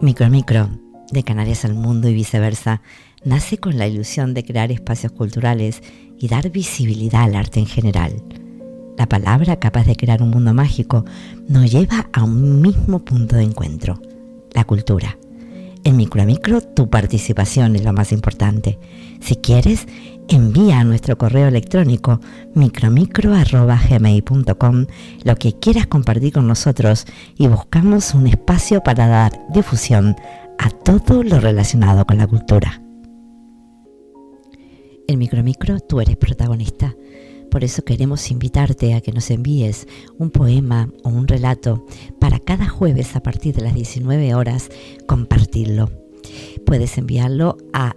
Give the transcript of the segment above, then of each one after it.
Micro Micro, de Canarias al mundo y viceversa, nace con la ilusión de crear espacios culturales y dar visibilidad al arte en general. La palabra capaz de crear un mundo mágico nos lleva a un mismo punto de encuentro, la cultura. En Micro Micro tu participación es lo más importante. Si quieres, envía a nuestro correo electrónico micromicro.gmail.com lo que quieras compartir con nosotros y buscamos un espacio para dar difusión a todo lo relacionado con la cultura. En Micromicro tú eres protagonista. Por eso queremos invitarte a que nos envíes un poema o un relato para cada jueves a partir de las 19 horas compartirlo. Puedes enviarlo a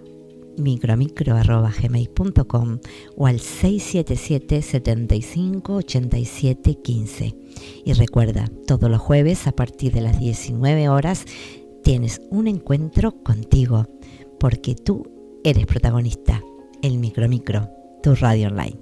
micromicro.gmail.com o al 677 75 87 15. Y recuerda, todos los jueves a partir de las 19 horas tienes un encuentro contigo, porque tú eres protagonista. El Micromicro, tu radio online.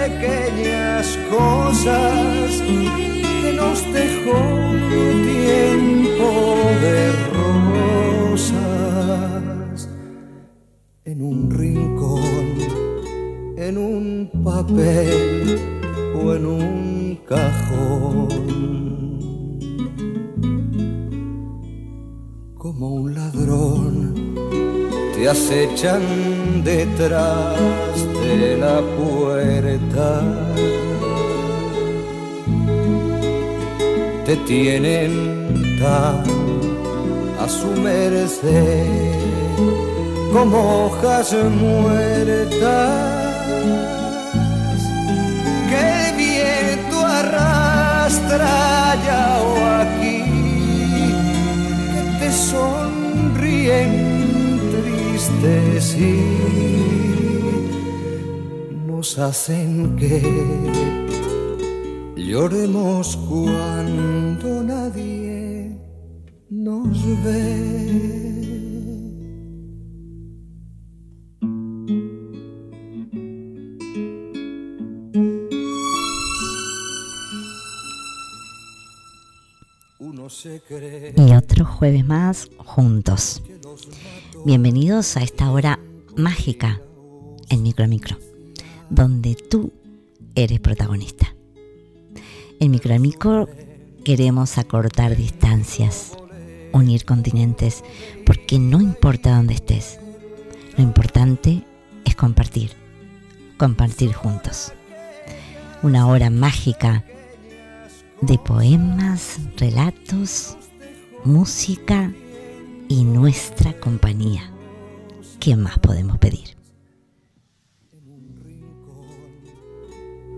pequeñas cosas que nos dejó tiempo de rosas en un rincón, en un papel o en un cajón. Como un ladrón te acechan detrás de la puerta. Te tienen tan a su merced como hojas muertas que el viento arrastra allá o aquí que te sonríen tristes y hacen que lloremos cuando nadie nos ve. Y otro jueves más juntos. Bienvenidos a esta hora mágica en Micro Micro, donde tú eres protagonista. En Microamico queremos acortar distancias, unir continentes, porque no importa dónde estés, lo importante es compartir, compartir juntos. Una hora mágica de poemas, relatos, música y nuestra compañía. ¿Qué más podemos pedir?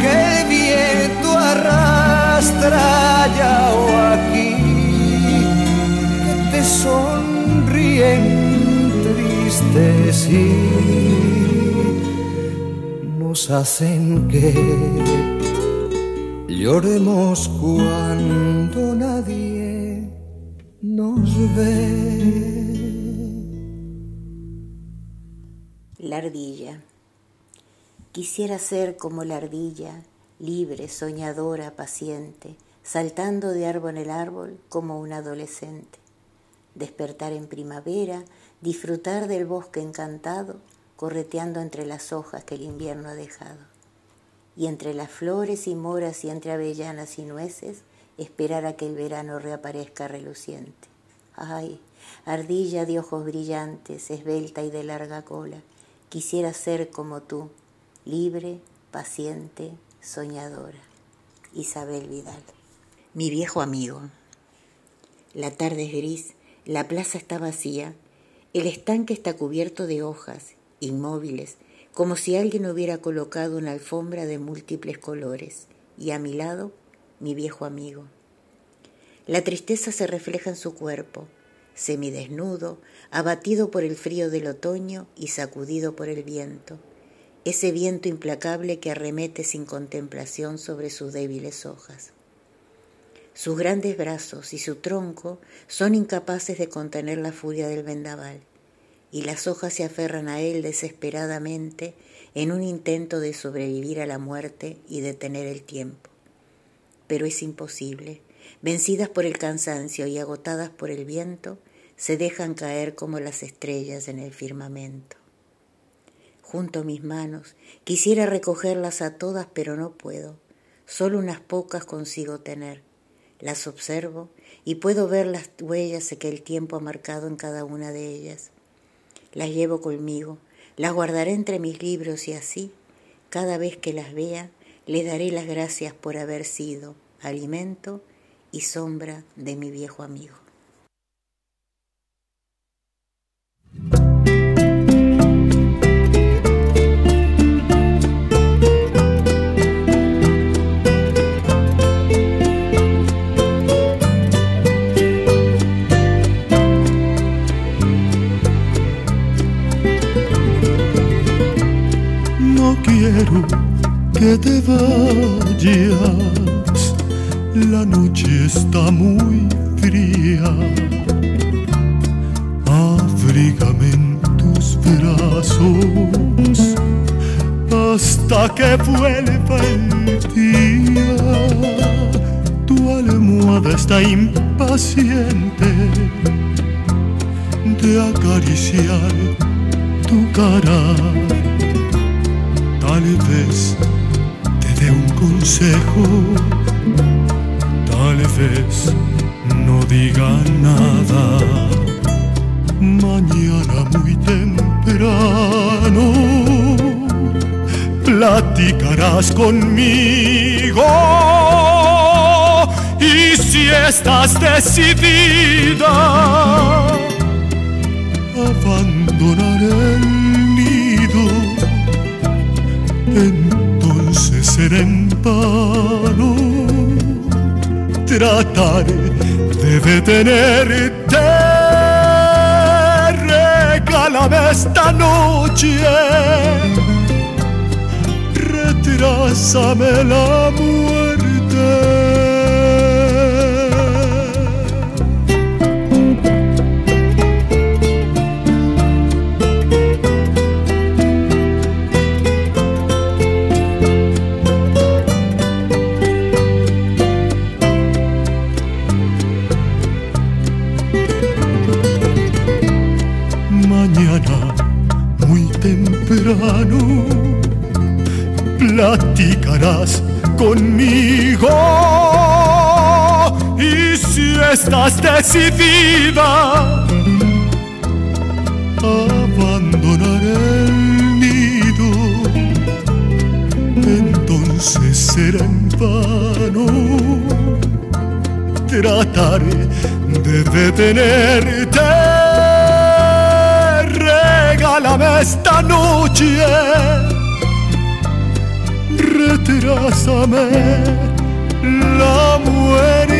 que el viento arrastra allá o aquí, que te sonríen tristes y nos hacen que lloremos cuando nadie nos ve. La ardilla. Quisiera ser como la ardilla, libre, soñadora, paciente, saltando de árbol en árbol como un adolescente. Despertar en primavera, disfrutar del bosque encantado, correteando entre las hojas que el invierno ha dejado. Y entre las flores y moras y entre avellanas y nueces, esperar a que el verano reaparezca reluciente. Ay, ardilla de ojos brillantes, esbelta y de larga cola, quisiera ser como tú, libre, paciente, soñadora. Isabel Vidal. Mi viejo amigo. La tarde es gris, la plaza está vacía, el estanque está cubierto de hojas, inmóviles, como si alguien hubiera colocado una alfombra de múltiples colores, y a mi lado, mi viejo amigo. La tristeza se refleja en su cuerpo, semidesnudo, abatido por el frío del otoño y sacudido por el viento, ese viento implacable que arremete sin contemplación sobre sus débiles hojas. Sus grandes brazos y su tronco son incapaces de contener la furia del vendaval, y las hojas se aferran a él desesperadamente en un intento de sobrevivir a la muerte y detener el tiempo. Pero es imposible. Vencidas por el cansancio y agotadas por el viento, se dejan caer como las estrellas en el firmamento. Junto mis manos, quisiera recogerlas a todas, pero no puedo. Solo unas pocas consigo tener las observo y puedo ver las huellas que el tiempo ha marcado en cada una de ellas. Las llevo conmigo, las guardaré entre mis libros y así, cada vez que las vea, le daré las gracias por haber sido alimento y sombra de mi viejo amigo. Que te vayas, la noche está muy fría. Abrígame en tus brazos hasta que vuelva el día. Tu almohada está impaciente de acariciar tu cara Tal vez te dé un consejo, tal vez no diga nada. Mañana muy temprano platicarás conmigo y si estás decidida abandonar el entonces será en vano tratar de detenerte. Regálame esta noche, retrásame la muerte. Platicarás conmigo. Y si estás decidida a abandonar el nido, entonces será en vano. Tratar de detenerte. Regálame esta noche, retrásame la muerte.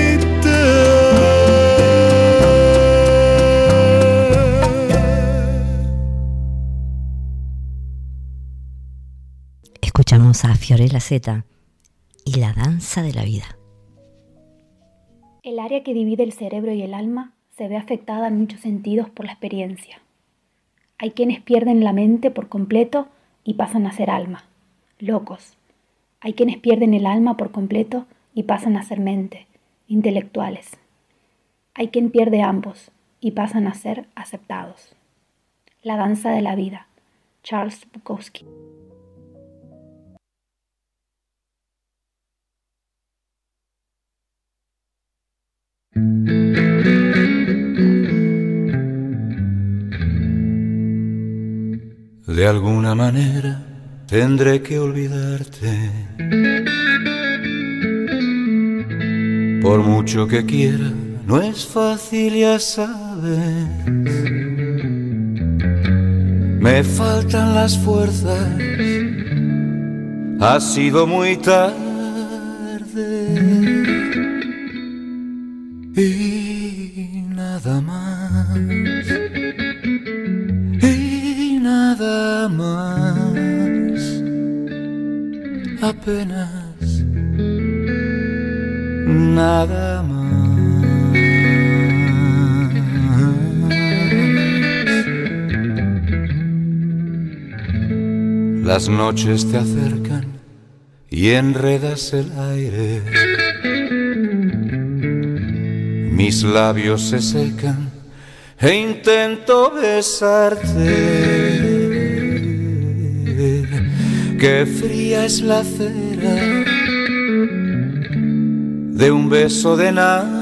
Escuchamos a Fiorella Z y la danza de la vida. El área que divide el cerebro y el alma se ve afectada en muchos sentidos por la experiencia. Hay quienes pierden la mente por completo y pasan a ser alma, locos. Hay quienes pierden el alma por completo y pasan a ser mente, intelectuales. Hay quien pierde ambos y pasan a ser aceptados. La danza de la vida. Charles Bukowski. De alguna manera tendré que olvidarte. Por mucho que quiera, no es fácil, ya sabes. Me faltan las fuerzas, ha sido muy tarde. Y nada más. Apenas. Nada más. Las noches te acercan y enredas el aire. Mis labios se secan e intento besarte. Qué fría es la cera de un beso de nadie.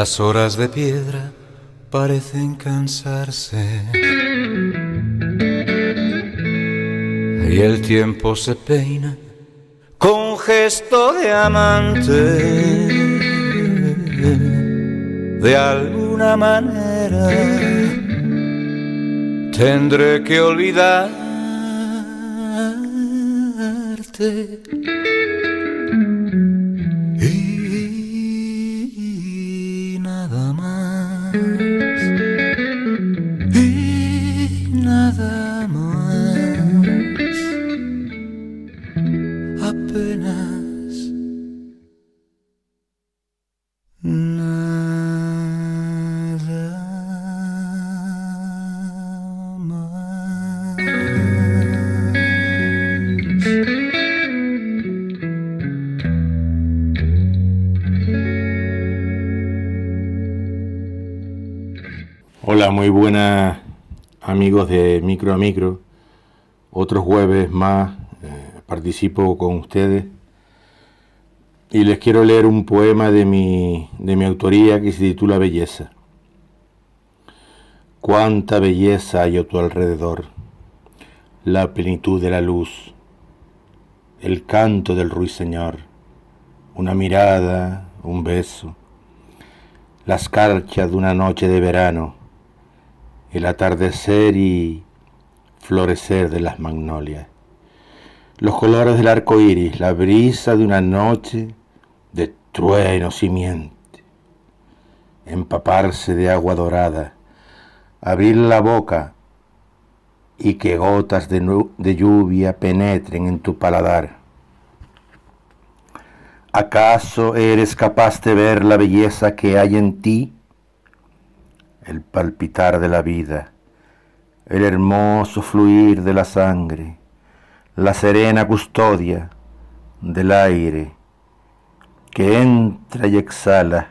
Las horas de piedra parecen cansarse. Y el tiempo se peina con gesto de amante. De alguna manera tendré que olvidarte. De Micro a Micro. Otro jueves más eh, participo con ustedes. Y les quiero leer un poema de mi, de mi autoría que se titula Belleza. Cuánta belleza hay a tu alrededor, la plenitud de la luz, el canto del ruiseñor, una mirada, un beso, la escarcha de una noche de verano, el atardecer y florecer de las magnolias, los colores del arco iris, la brisa de una noche de truenos y miente, empaparse de agua dorada, abrir la boca y que gotas de, de lluvia penetren en tu paladar. ¿Acaso eres capaz de ver la belleza que hay en ti? El palpitar de la vida, el hermoso fluir de la sangre, la serena custodia del aire que entra y exhala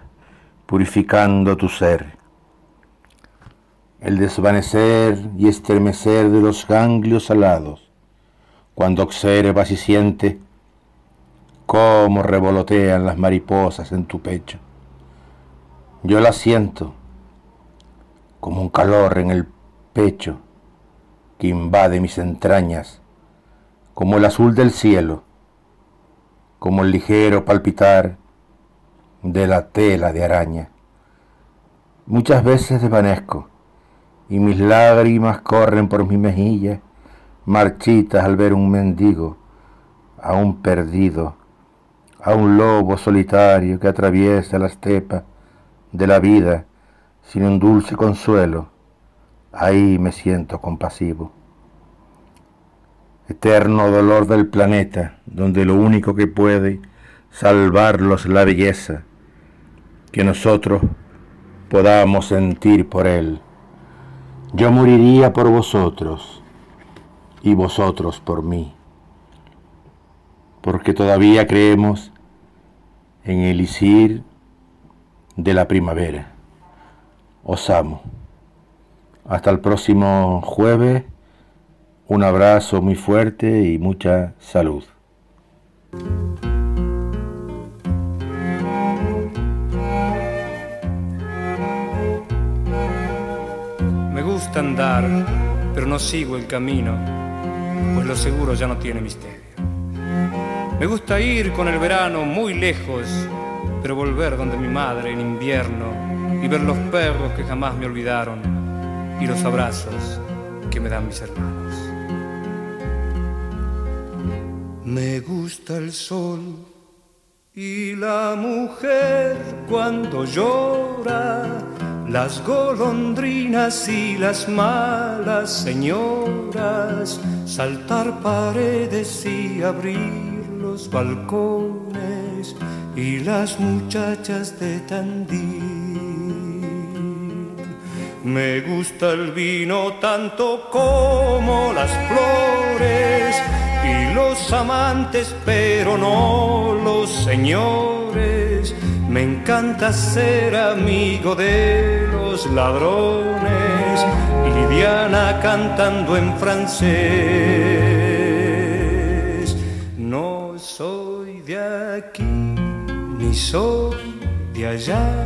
purificando tu ser. El desvanecer y estremecer de los ganglios alados, cuando observas y sientes cómo revolotean las mariposas en tu pecho. Yo las siento como un calor en el pecho que invade mis entrañas, como el azul del cielo, como el ligero palpitar de la tela de araña. Muchas veces desvanezco y mis lágrimas corren por mi mejilla, marchitas al ver un mendigo, aún perdido, a un lobo solitario que atraviesa la estepa de la vida sin un dulce consuelo, ahí me siento compasivo. Eterno dolor del planeta, donde lo único que puede salvarlos es la belleza, que nosotros podamos sentir por él. Yo moriría por vosotros y vosotros por mí porque todavía creemos en el isir de la primavera. Os amo. Hasta el próximo jueves. Un abrazo muy fuerte y mucha salud. Me gusta andar, pero no sigo el camino, pues lo seguro ya no tiene misterio. Me gusta ir con el verano muy lejos, pero volver donde mi madre en invierno y ver los perros que jamás me olvidaron y los abrazos que me dan mis hermanos. Me gusta el sol y la mujer cuando llora, las golondrinas y las malas señoras, saltar paredes y abrir los balcones y las muchachas de Tandil. Me gusta el vino tanto como las flores y los amantes, pero no los señores. Me encanta ser amigo de los ladrones y Diana cantando en francés. aquí ni soy de allá,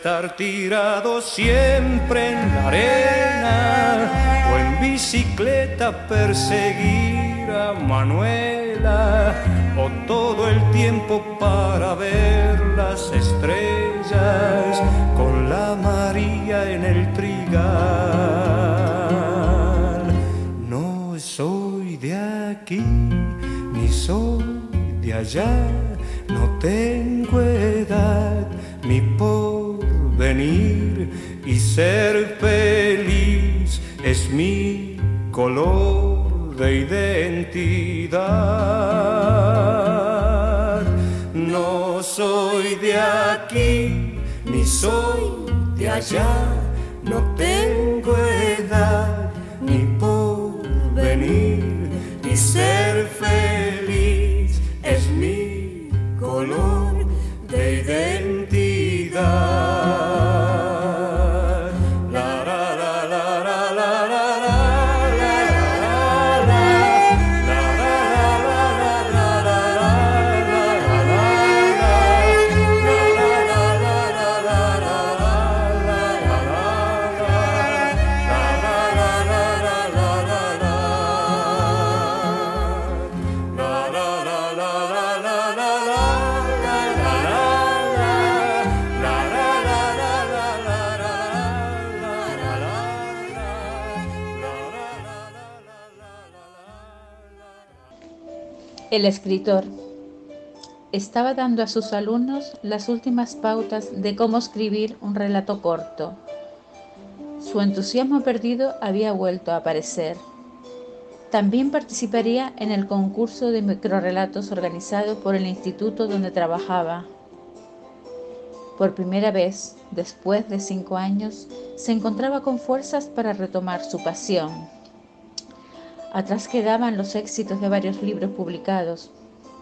estar tirado siempre en la arena o en bicicleta perseguir a Manuela o todo el tiempo para ver las estrellas con la María en el trigal. ni soy de allá, no tengo edad y ser feliz es mi color de identidad. No soy de aquí ni soy de allá, no tengo El escritor estaba dando a sus alumnos las últimas pautas de cómo escribir un relato corto. Su entusiasmo perdido había vuelto a aparecer. También participaría en el concurso de microrelatos organizado por el instituto donde trabajaba. Por primera vez, después de cinco años, se encontraba con fuerzas para retomar su pasión. Atrás quedaban los éxitos de varios libros publicados,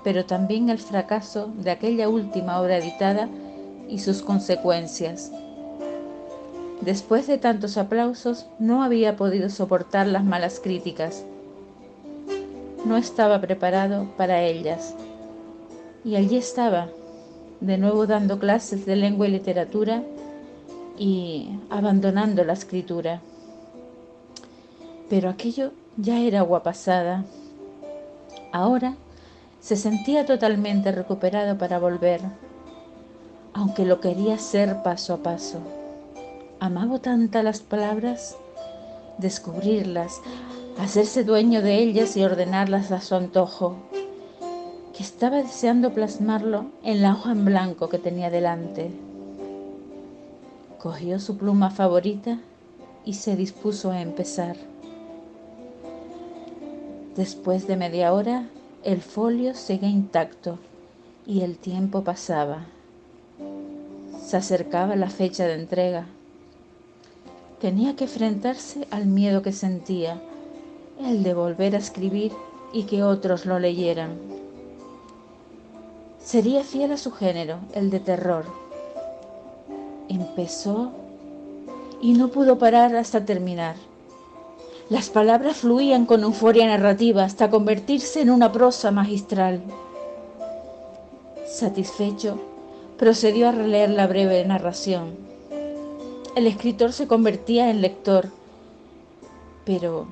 pero también el fracaso de aquella última obra editada y sus consecuencias. Después de tantos aplausos, no había podido soportar las malas críticas. No estaba preparado para ellas. Y allí estaba, de nuevo dando clases de lengua y literatura y abandonando la escritura. Pero aquello ya era agua pasada. Ahora se sentía totalmente recuperado para volver, aunque lo quería hacer paso a paso. Amaba tanto las palabras, descubrirlas, hacerse dueño de ellas y ordenarlas a su antojo, que estaba deseando plasmarlo en la hoja en blanco que tenía delante. Cogió su pluma favorita y se dispuso a empezar. Después de media hora, el folio seguía intacto y el tiempo pasaba. Se acercaba la fecha de entrega. Tenía que enfrentarse al miedo que sentía, el de volver a escribir y que otros lo leyeran. Sería fiel a su género, el de terror. Empezó y no pudo parar hasta terminar. Las palabras fluían con euforia narrativa hasta convertirse en una prosa magistral. Satisfecho, procedió a releer la breve narración. El escritor se convertía en lector, pero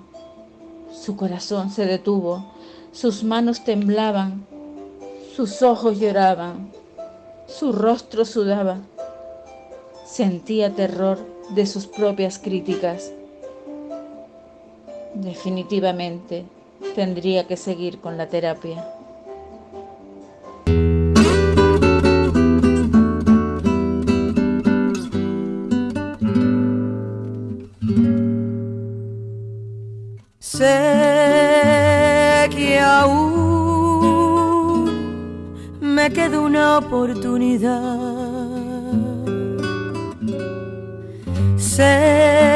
su corazón se detuvo, sus manos temblaban, sus ojos lloraban, su rostro sudaba. Sentía terror de sus propias críticas. Definitivamente tendría que seguir con la terapia. Sé que aún me queda una oportunidad. Sé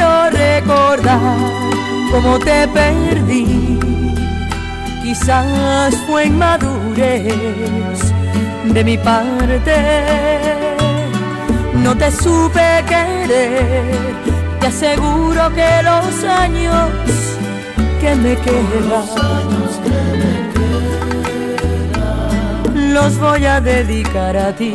quiero recordar cómo te perdí. Quizás fue inmadurez de mi parte. No te supe querer. Te aseguro que los años que me quedan los voy a dedicar a ti.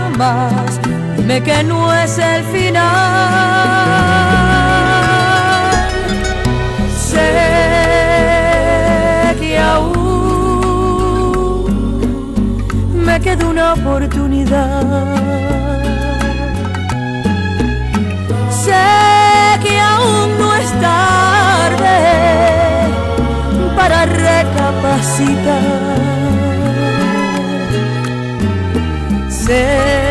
Dime que no es el final. me queda una oportunidad. Sé que aún no es tarde para recapacitar. Sé que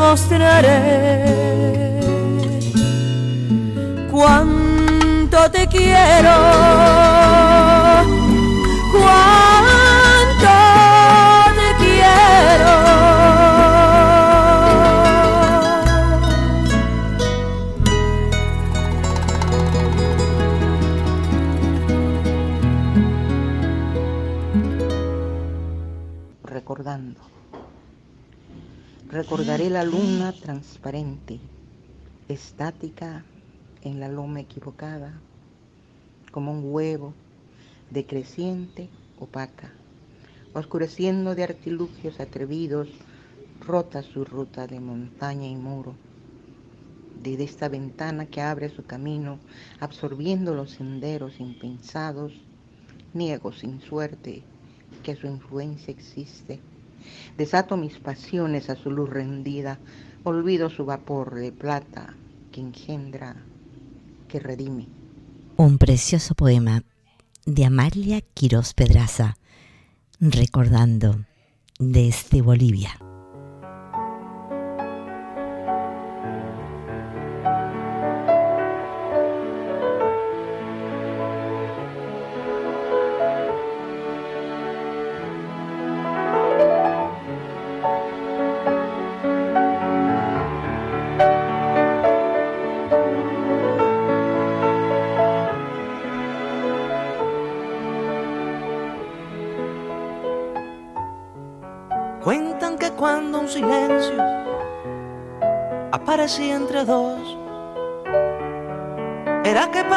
Demostraré cuánto te quiero, Recordaré la luna transparente, estática en la loma equivocada, como un huevo decreciente, opaca, oscureciendo de artilugios atrevidos, rota su ruta de montaña y muro. Desde esta ventana que abre su camino, absorbiendo los senderos impensados, niego sin suerte que su influencia existe. Desato mis pasiones a su luz rendida, olvido su vapor de plata que engendra, que redime. Un precioso poema de Amalia Quirós Pedraza, recordando desde Bolivia.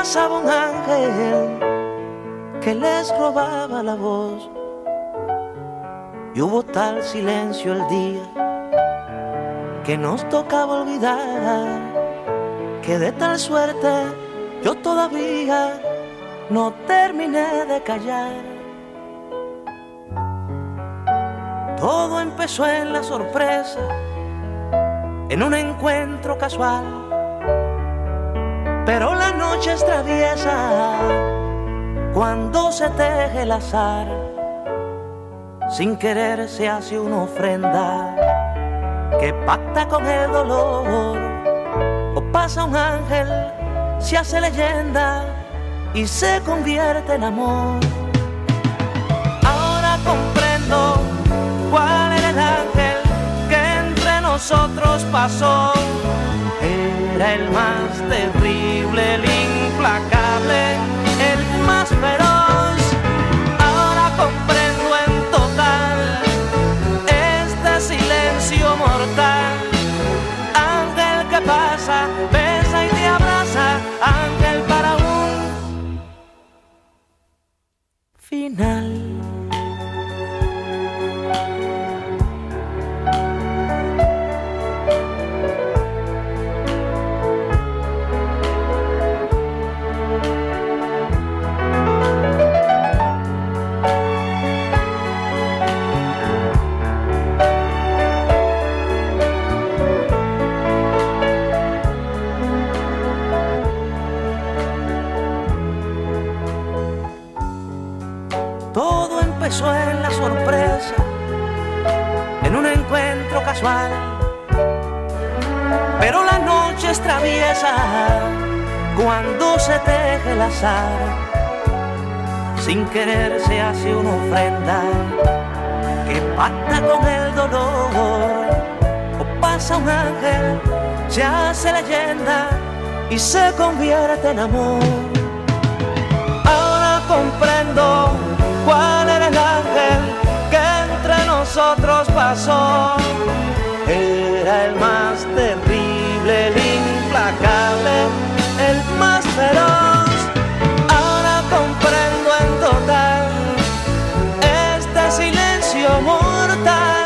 Pasaba un ángel que les robaba la voz. Y hubo tal silencio el día que nos tocaba olvidar que de tal suerte yo todavía no terminé de callar. Todo empezó en la sorpresa, en un encuentro casual. Pero la noche es traviesa cuando se teje el azar. Sin querer se hace una ofrenda que pacta con el dolor. O pasa un ángel, se hace leyenda y se convierte en amor. Ahora comprendo cuál nosotros pasó. Era el más terrible, el implacable, el más feroz. Ahora comprendo en total este silencio mortal. Ángel que pasa, besa y te abraza, ángel para un final. En la sorpresa, en un encuentro casual. Pero la noche es traviesa cuando se teje el azar. Sin querer se hace una ofrenda que pacta con el dolor. O pasa un ángel, se hace leyenda y se convierte en amor. Ahora comprendo nosotros pasó. Era el más terrible, el implacable, el más feroz. Ahora comprendo en total este silencio mortal.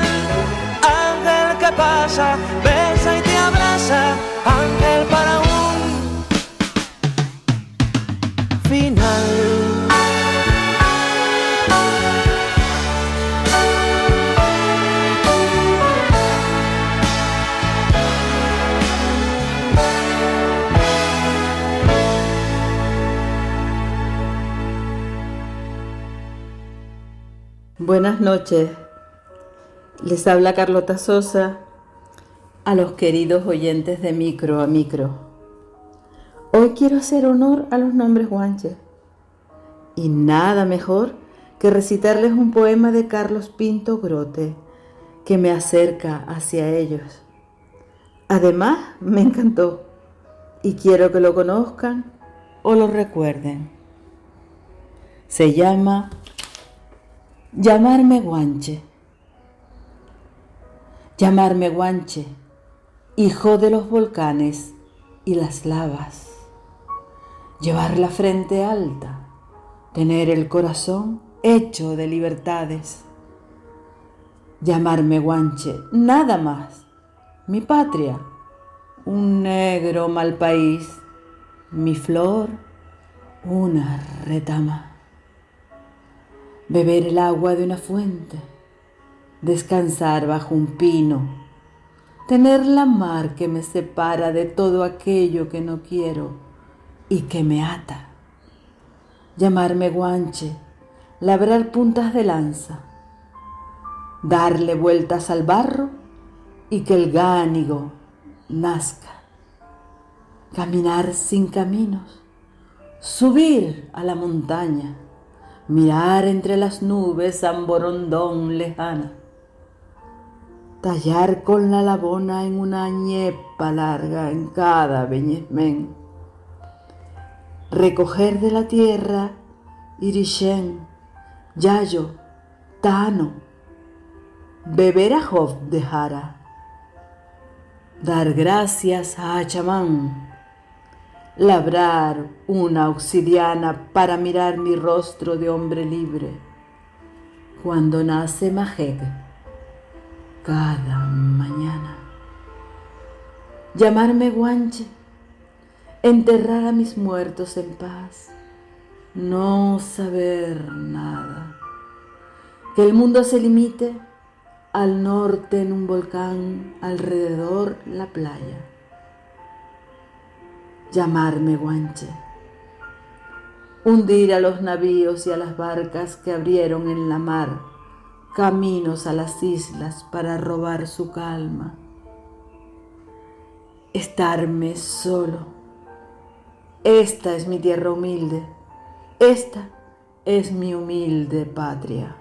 Ángel que pasa, Buenas noches. Les habla Carlota Sosa a los queridos oyentes de Micro a Micro. Hoy quiero hacer honor a los nombres guanches. Y nada mejor que recitarles un poema de Carlos Pinto Grote que me acerca hacia ellos. Además, me encantó y quiero que lo conozcan o lo recuerden. Se llama Llamarme guanche. Llamarme guanche, hijo de los volcanes y las lavas. Llevar la frente alta, tener el corazón hecho de libertades. Llamarme guanche, nada más. Mi patria, un negro mal país. Mi flor, una retama beber el agua de una fuente, descansar bajo un pino, tener la mar que me separa de todo aquello que no quiero y que me ata, llamarme guanche, labrar puntas de lanza, darle vueltas al barro y que el gánigo nazca, caminar sin caminos, subir a la montaña, mirar entre las nubes Borondón lejana, tallar con la labona en una ñepa larga en cada beñezmén, recoger de la tierra irishén, yayo, tano, beber a Job de Jara, dar gracias a Achamán, labrar una obsidiana para mirar mi rostro de hombre libre. Cuando nace Majeg, cada mañana. Llamarme guanche, enterrar a mis muertos en paz, no saber nada. Que el mundo se limite al norte en un volcán, alrededor la playa llamarme guanche. Hundir a los navíos y a las barcas que abrieron en la mar caminos a las islas para robar su calma. Estarme solo. Esta es mi tierra humilde. Esta es mi humilde patria.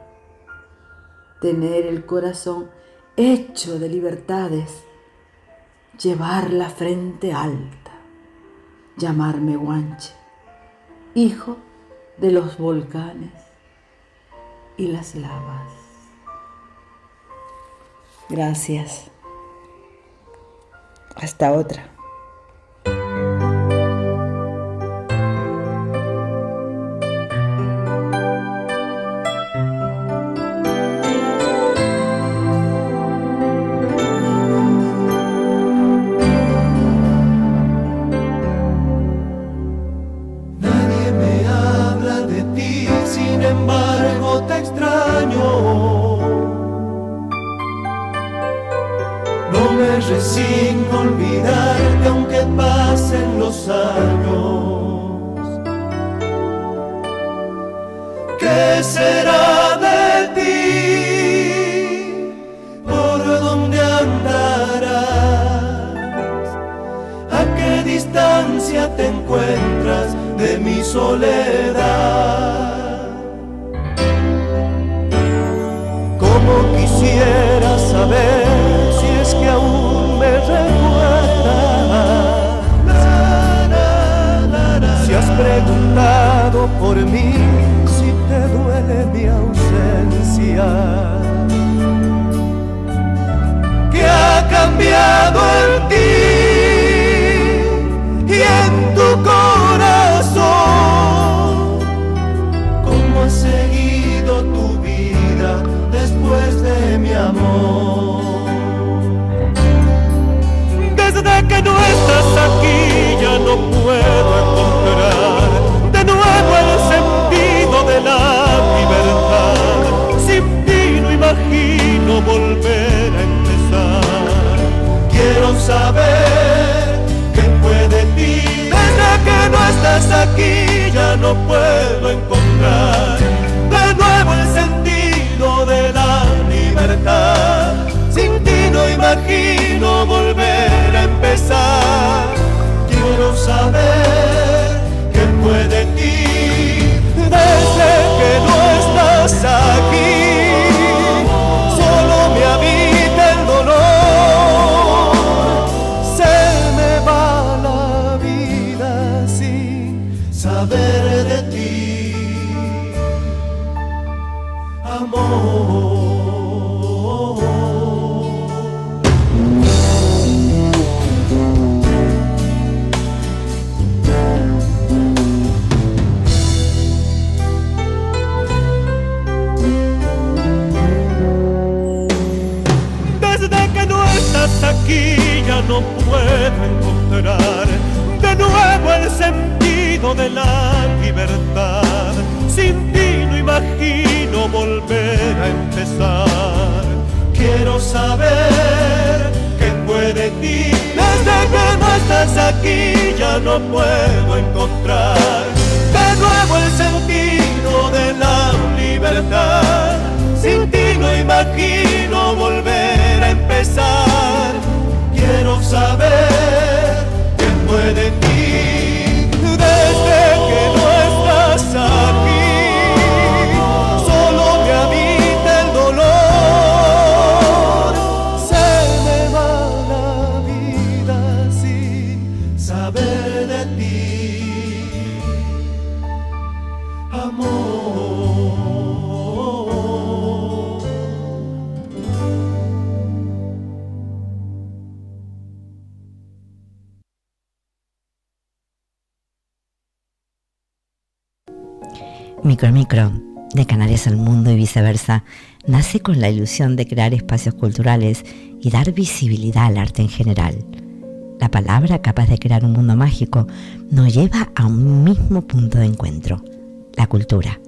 Tener el corazón hecho de libertades. Llevar la frente alta llamarme Guanche, hijo de los volcanes y las lavas. Gracias. Hasta otra. Saber con la ilusión de crear espacios culturales y dar visibilidad al arte en general. La palabra capaz de crear un mundo mágico nos lleva a un mismo punto de encuentro, la cultura.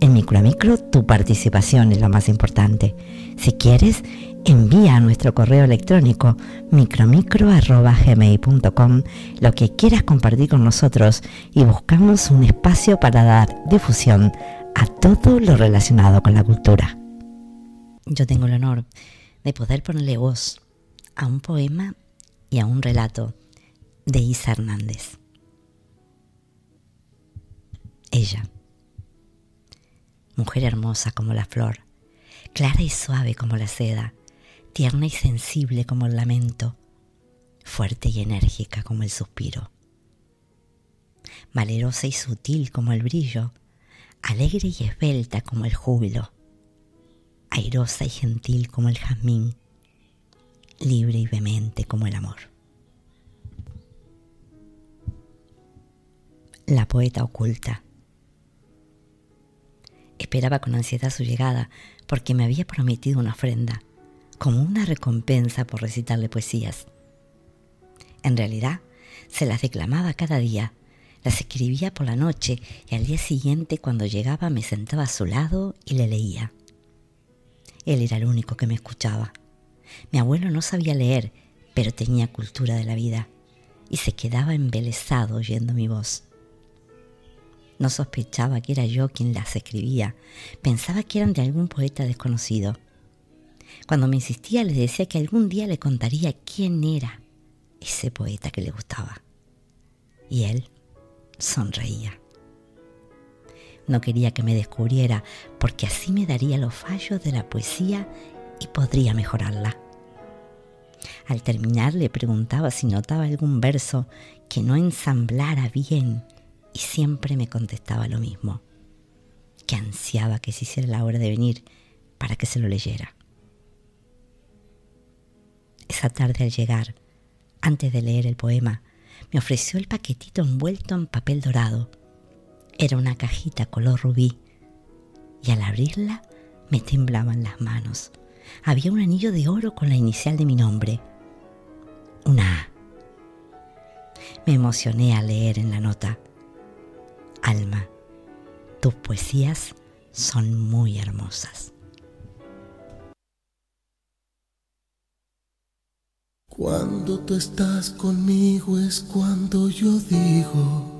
En Micro a Micro tu participación es lo más importante. Si quieres, envía a nuestro correo electrónico micromicro.gmail.com lo que quieras compartir con nosotros y buscamos un espacio para dar difusión a todo lo relacionado con la cultura. Yo tengo el honor de poder ponerle voz a un poema y a un relato de Isa Hernández. Ella, mujer hermosa como la flor, clara y suave como la seda, tierna y sensible como el lamento, fuerte y enérgica como el suspiro, valerosa y sutil como el brillo, alegre y esbelta como el júbilo, airosa y gentil como el jazmín, libre y vehemente como el amor. La poeta oculta. Esperaba con ansiedad su llegada porque me había prometido una ofrenda, como una recompensa por recitarle poesías. En realidad, se las declamaba cada día, las escribía por la noche y al día siguiente cuando llegaba me sentaba a su lado y le leía. Él era el único que me escuchaba. Mi abuelo no sabía leer, pero tenía cultura de la vida y se quedaba embelesado oyendo mi voz. No sospechaba que era yo quien las escribía, pensaba que eran de algún poeta desconocido. Cuando me insistía le decía que algún día le contaría quién era ese poeta que le gustaba. Y él sonreía. No quería que me descubriera porque así me daría los fallos de la poesía y podría mejorarla. Al terminar le preguntaba si notaba algún verso que no ensamblara bien y siempre me contestaba lo mismo, que ansiaba que se hiciera la hora de venir para que se lo leyera. Esa tarde al llegar, antes de leer el poema, me ofreció el paquetito envuelto en papel dorado. Era una cajita color rubí y al abrirla me temblaban las manos. Había un anillo de oro con la inicial de mi nombre. Una A. Me emocioné al leer en la nota. Alma, tus poesías son muy hermosas. Cuando tú estás conmigo es cuando yo digo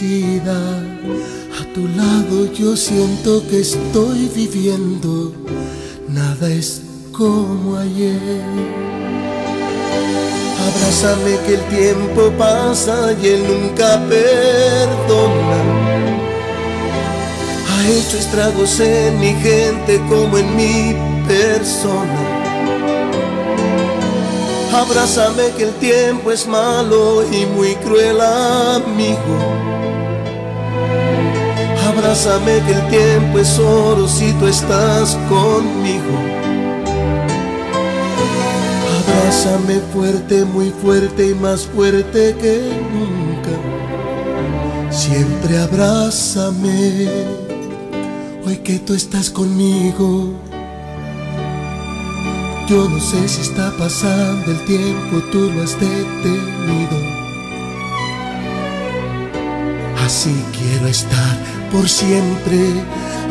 A tu lado yo siento que estoy viviendo, nada es como ayer. Abrázame que el tiempo pasa y él nunca perdona ha hecho estragos en mi gente como en mi persona. Abrázame que el tiempo es malo y muy cruel amigo. Abrázame que el tiempo es oro si tú estás conmigo. Abrázame fuerte, muy fuerte y más fuerte que nunca. Siempre abrázame hoy que tú estás conmigo. Yo no sé si está pasando el tiempo, tú lo has detenido. Así quiero estar por siempre.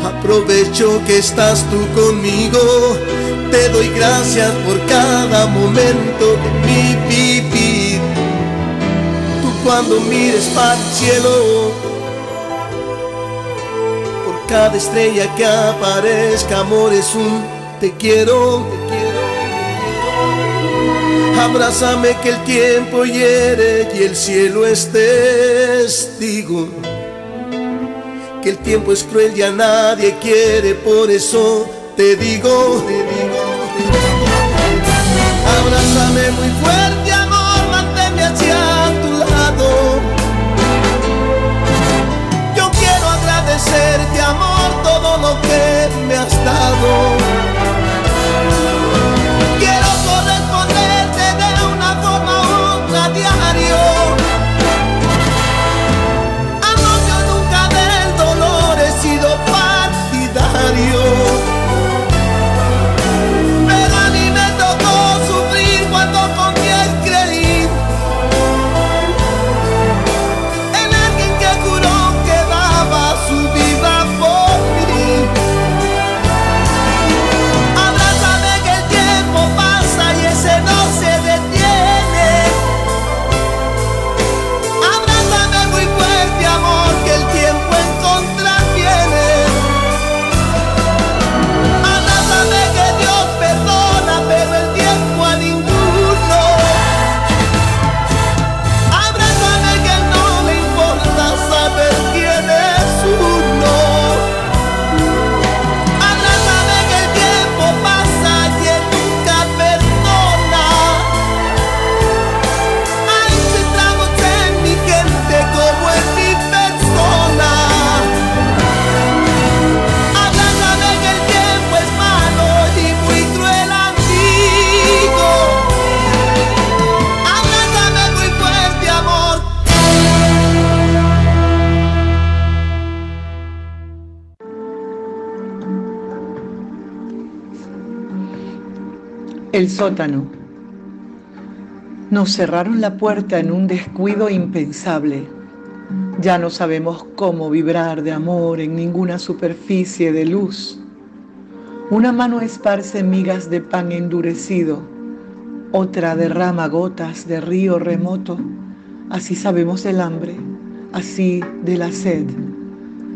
Aprovecho que estás tú conmigo. Te doy gracias por cada momento de mi. Tú cuando mires para el cielo cada estrella que aparezca, amor, es un te quiero, te quiero. Abrázame que el tiempo hiere y el cielo es testigo. Que el tiempo es cruel y a nadie quiere, por eso te digo, te digo, te digo. Abrázame muy fuerte, amor, manténme hacia tu lado. agradecerte amor todo lo que me has dado. El sótano. Nos cerraron la puerta en un descuido impensable. Ya no sabemos cómo vibrar de amor en ninguna superficie de luz. Una mano esparce migas de pan endurecido, otra derrama gotas de río remoto. Así sabemos del hambre, así de la sed.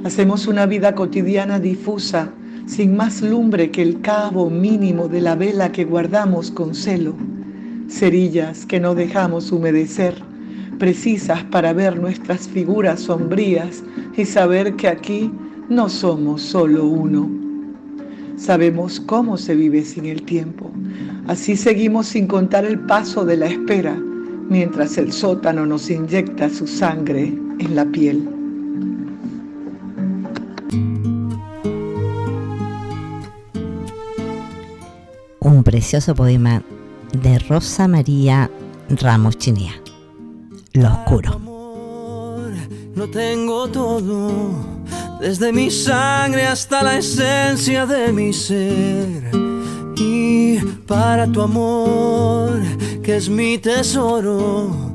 Hacemos una vida cotidiana difusa sin más lumbre que el cabo mínimo de la vela que guardamos con celo, cerillas que no dejamos humedecer, precisas para ver nuestras figuras sombrías y saber que aquí no somos solo uno. Sabemos cómo se vive sin el tiempo. Así seguimos sin contar el paso de la espera, mientras el sótano nos inyecta su sangre en la piel. Un precioso poema de Rosa María Ramos Chinea. Lo oscuro. Lo tengo todo, desde mi sangre hasta la esencia de mi ser. Y para tu amor, que es mi tesoro,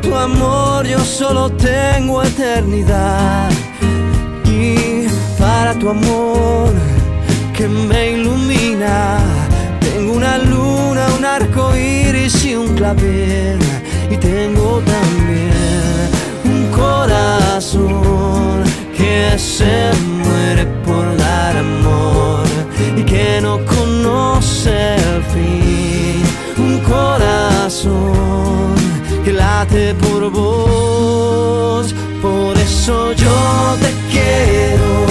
tu amor yo solo tengo eternidad. Y para tu amor que me ilumina tengo una luna, un arco iris y un clavel. Y tengo también un corazón que se muere por dar amor y que no conoce el fin. Un corazón que late por vos. Por eso yo te quiero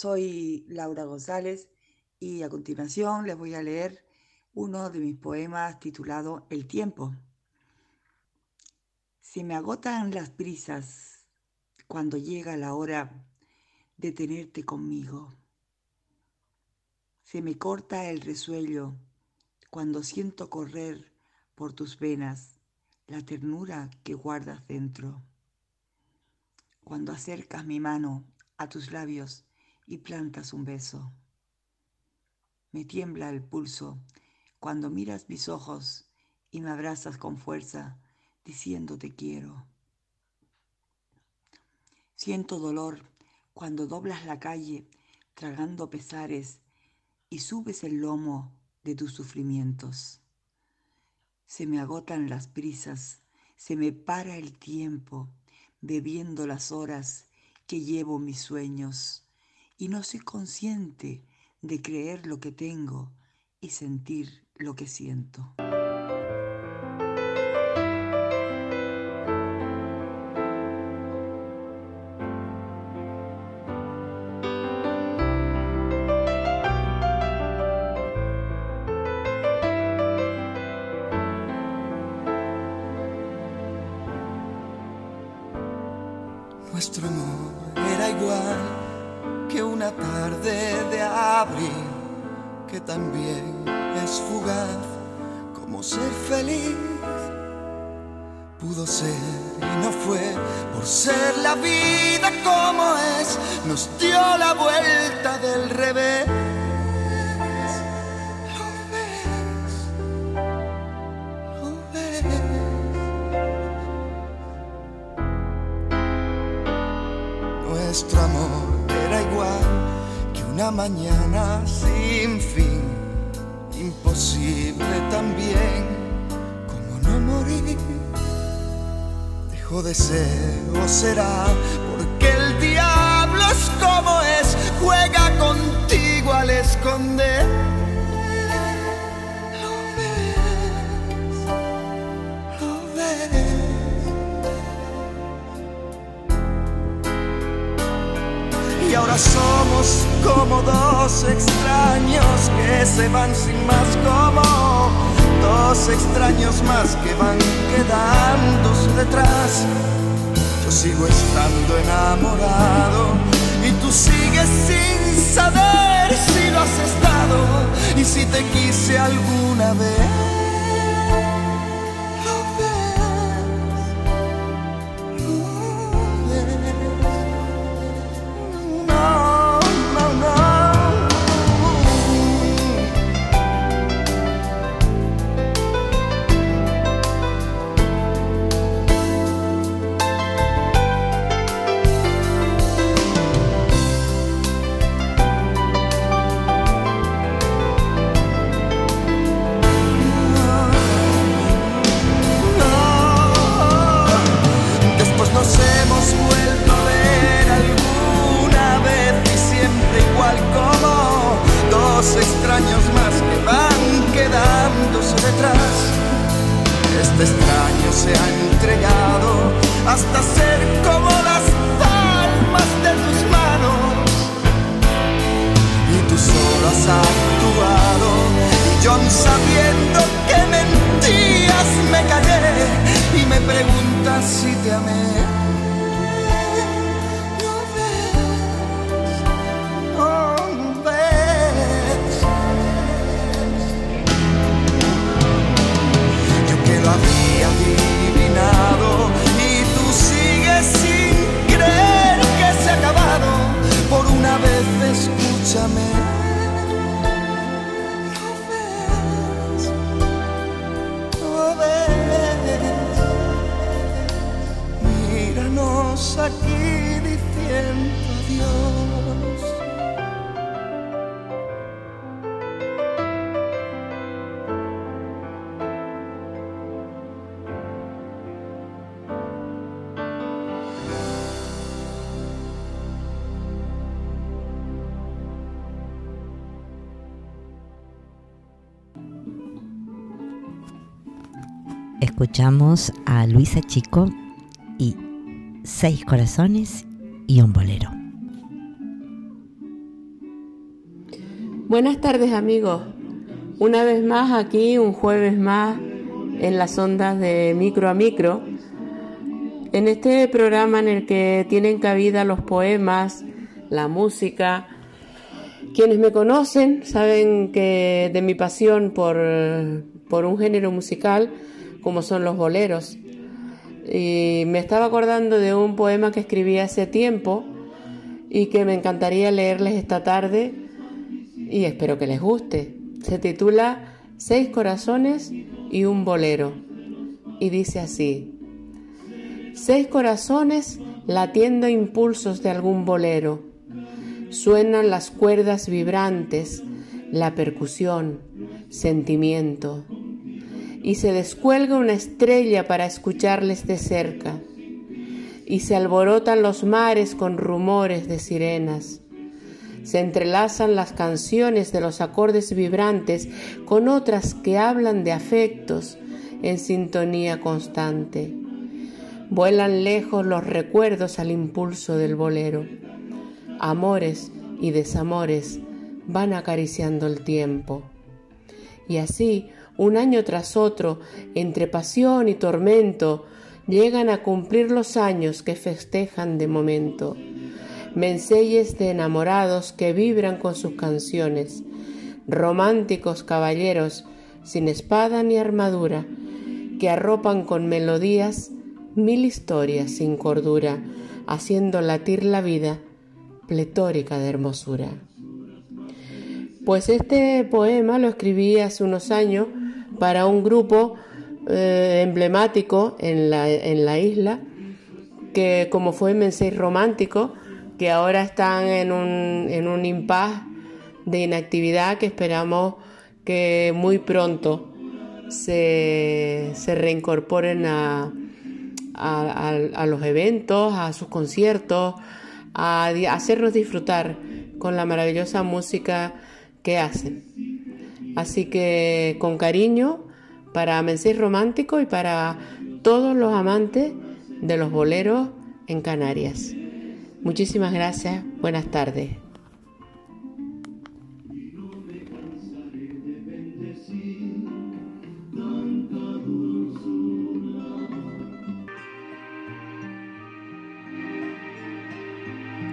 Soy Laura González y a continuación les voy a leer uno de mis poemas titulado El tiempo. Se me agotan las prisas cuando llega la hora de tenerte conmigo. Se me corta el resuello cuando siento correr por tus venas la ternura que guardas dentro cuando acercas mi mano a tus labios y plantas un beso. Me tiembla el pulso cuando miras mis ojos y me abrazas con fuerza diciendo te quiero. Siento dolor cuando doblas la calle tragando pesares y subes el lomo de tus sufrimientos. Se me agotan las prisas, se me para el tiempo bebiendo las horas que llevo mis sueños y no soy consciente de creer lo que tengo y sentir lo que siento. Te quise alguna vez. escuchamos a Luisa Chico y Seis Corazones y un Bolero. Buenas tardes amigos, una vez más aquí, un jueves más en las ondas de micro a micro, en este programa en el que tienen cabida los poemas, la música, quienes me conocen saben que de mi pasión por, por un género musical, como son los boleros. Y me estaba acordando de un poema que escribí hace tiempo y que me encantaría leerles esta tarde y espero que les guste. Se titula Seis corazones y un bolero y dice así. Seis corazones latiendo impulsos de algún bolero. Suenan las cuerdas vibrantes, la percusión, sentimiento. Y se descuelga una estrella para escucharles de cerca. Y se alborotan los mares con rumores de sirenas se entrelazan las canciones de los acordes vibrantes con otras que hablan de afectos en sintonía constante. Vuelan lejos los recuerdos al impulso del bolero. Amores y desamores van acariciando el tiempo. Y así, un año tras otro, entre pasión y tormento, llegan a cumplir los años que festejan de momento menseyes de enamorados que vibran con sus canciones, románticos caballeros sin espada ni armadura, que arropan con melodías mil historias sin cordura, haciendo latir la vida pletórica de hermosura. Pues este poema lo escribí hace unos años para un grupo eh, emblemático en la, en la, isla, que como fue Mensei Romántico, que ahora están en un, en un impas de inactividad que esperamos que muy pronto se, reincorporen a, a, los eventos, a sus conciertos, a, hacernos disfrutar con la maravillosa música que hacen. Así que con cariño para Mensaje Romántico y para todos los amantes de los boleros en Canarias. Muchísimas gracias. Buenas tardes.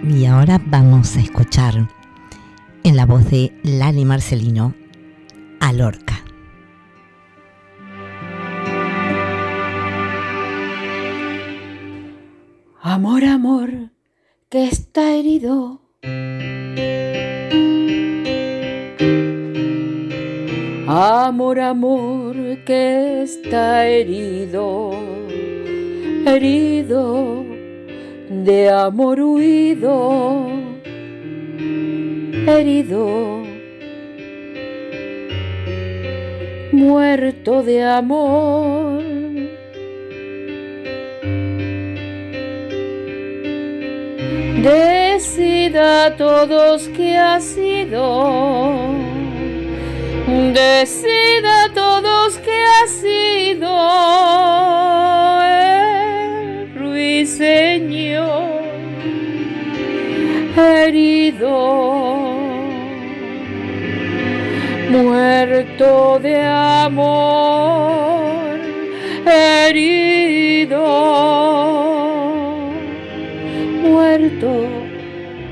Y ahora vamos a escuchar en la voz de Lali Marcelino a Lorca. Amor, amor que está herido. Amor, amor, que está herido, herido de amor huido, herido, muerto de amor Decida todos que ha sido. Decida todos que ha sido el ruiseñor herido, muerto de amor, herido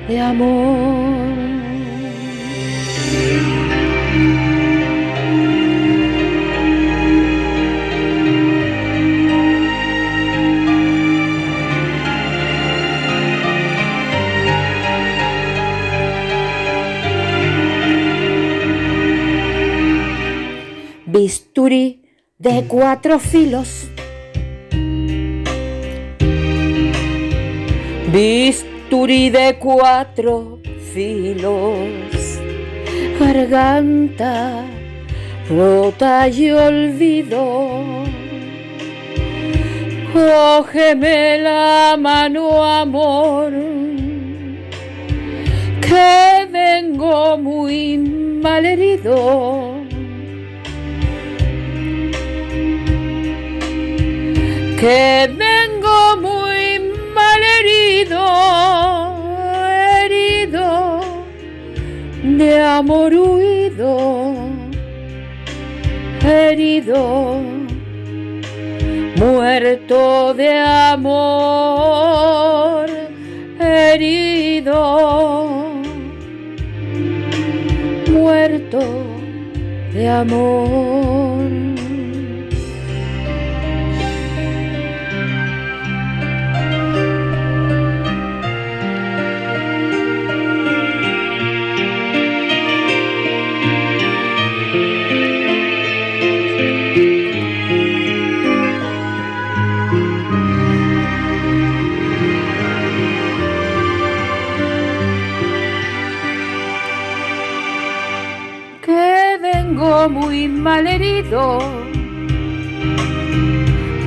de amor. Bisturi de cuatro filos. Bisturi de cuatro filos, garganta rota y olvido. Cógeme la mano, amor, que vengo muy mal que vengo muy mal herido, herido de amor huido, herido, muerto de amor, herido, muerto de amor. Muy mal herido,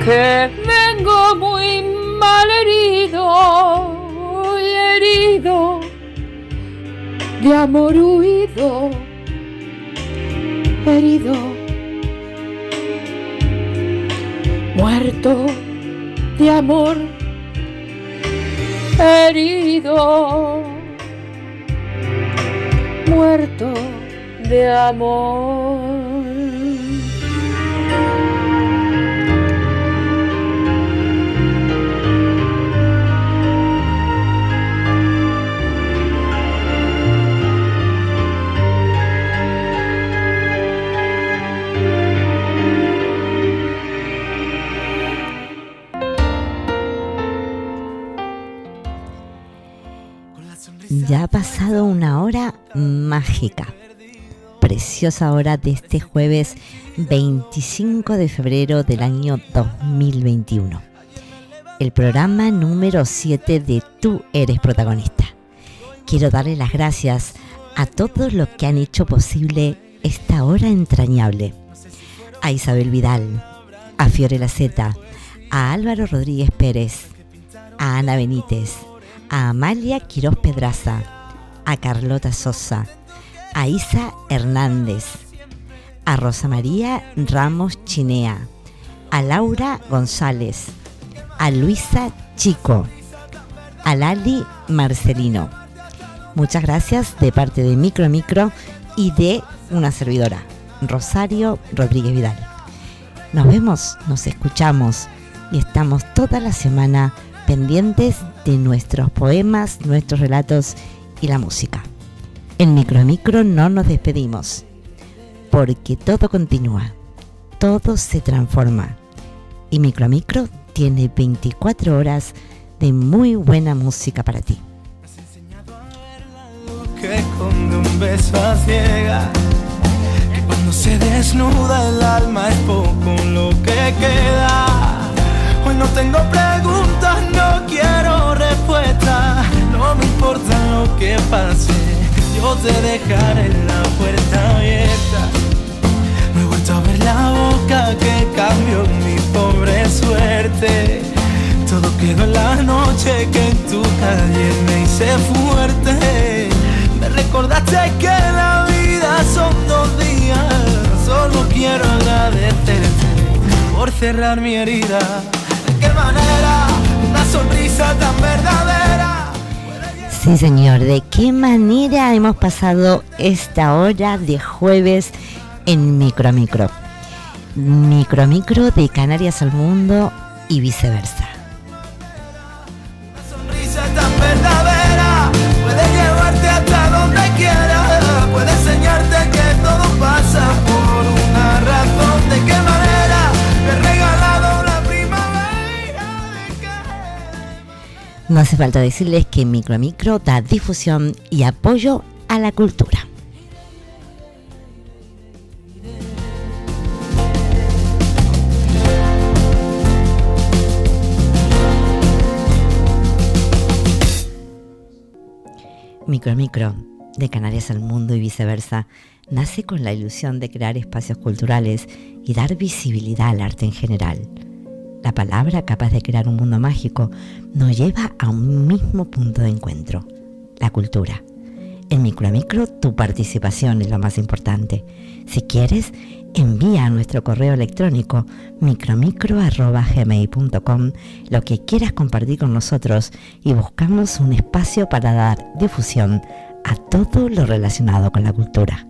que vengo muy mal herido, herido de amor huido, herido, muerto de amor, herido, muerto de amor. Ya ha pasado una hora mágica preciosa hora de este jueves 25 de febrero del año 2021. El programa número 7 de Tú eres protagonista. Quiero darle las gracias a todos los que han hecho posible esta hora entrañable. A Isabel Vidal, a Fiorella Zeta, a Álvaro Rodríguez Pérez, a Ana Benítez, a Amalia Quiroz Pedraza, a Carlota Sosa, a Isa Hernández, a Rosa María Ramos Chinea, a Laura González, a Luisa Chico, a Lali Marcelino. Muchas gracias de parte de Micro Micro y de una servidora, Rosario Rodríguez Vidal. Nos vemos, nos escuchamos y estamos toda la semana pendientes de nuestros poemas, nuestros relatos y la música. En Micro Micro no nos despedimos, porque todo continúa, todo se transforma. Y Micro Micro tiene 24 horas de muy buena música para ti. Que con un beso a ciega, que cuando se desnuda el alma es poco lo que queda. Hoy no tengo preguntas, importa lo que pase yo te dejaré la puerta abierta. No he vuelto a ver la boca que cambió mi pobre suerte. Todo quedó en la noche que en tu calle me hice fuerte. Me recordaste que la vida son dos días. Solo quiero agradecerte por cerrar mi herida. ¿De qué manera? Una sonrisa tan verdadera. Sí, señor, ¿de qué manera hemos pasado esta hora de jueves en Micro Micro? Micro Micro de Canarias al Mundo y viceversa. No hace falta decirles que Micro Micro da difusión y apoyo a la cultura. Micro Micro, de Canarias al Mundo y viceversa, nace con la ilusión de crear espacios culturales y dar visibilidad al arte en general. La palabra capaz de crear un mundo mágico nos lleva a un mismo punto de encuentro, la cultura. En Micro tu participación es lo más importante. Si quieres, envía a nuestro correo electrónico micromicro.gmail.com lo que quieras compartir con nosotros y buscamos un espacio para dar difusión a todo lo relacionado con la cultura.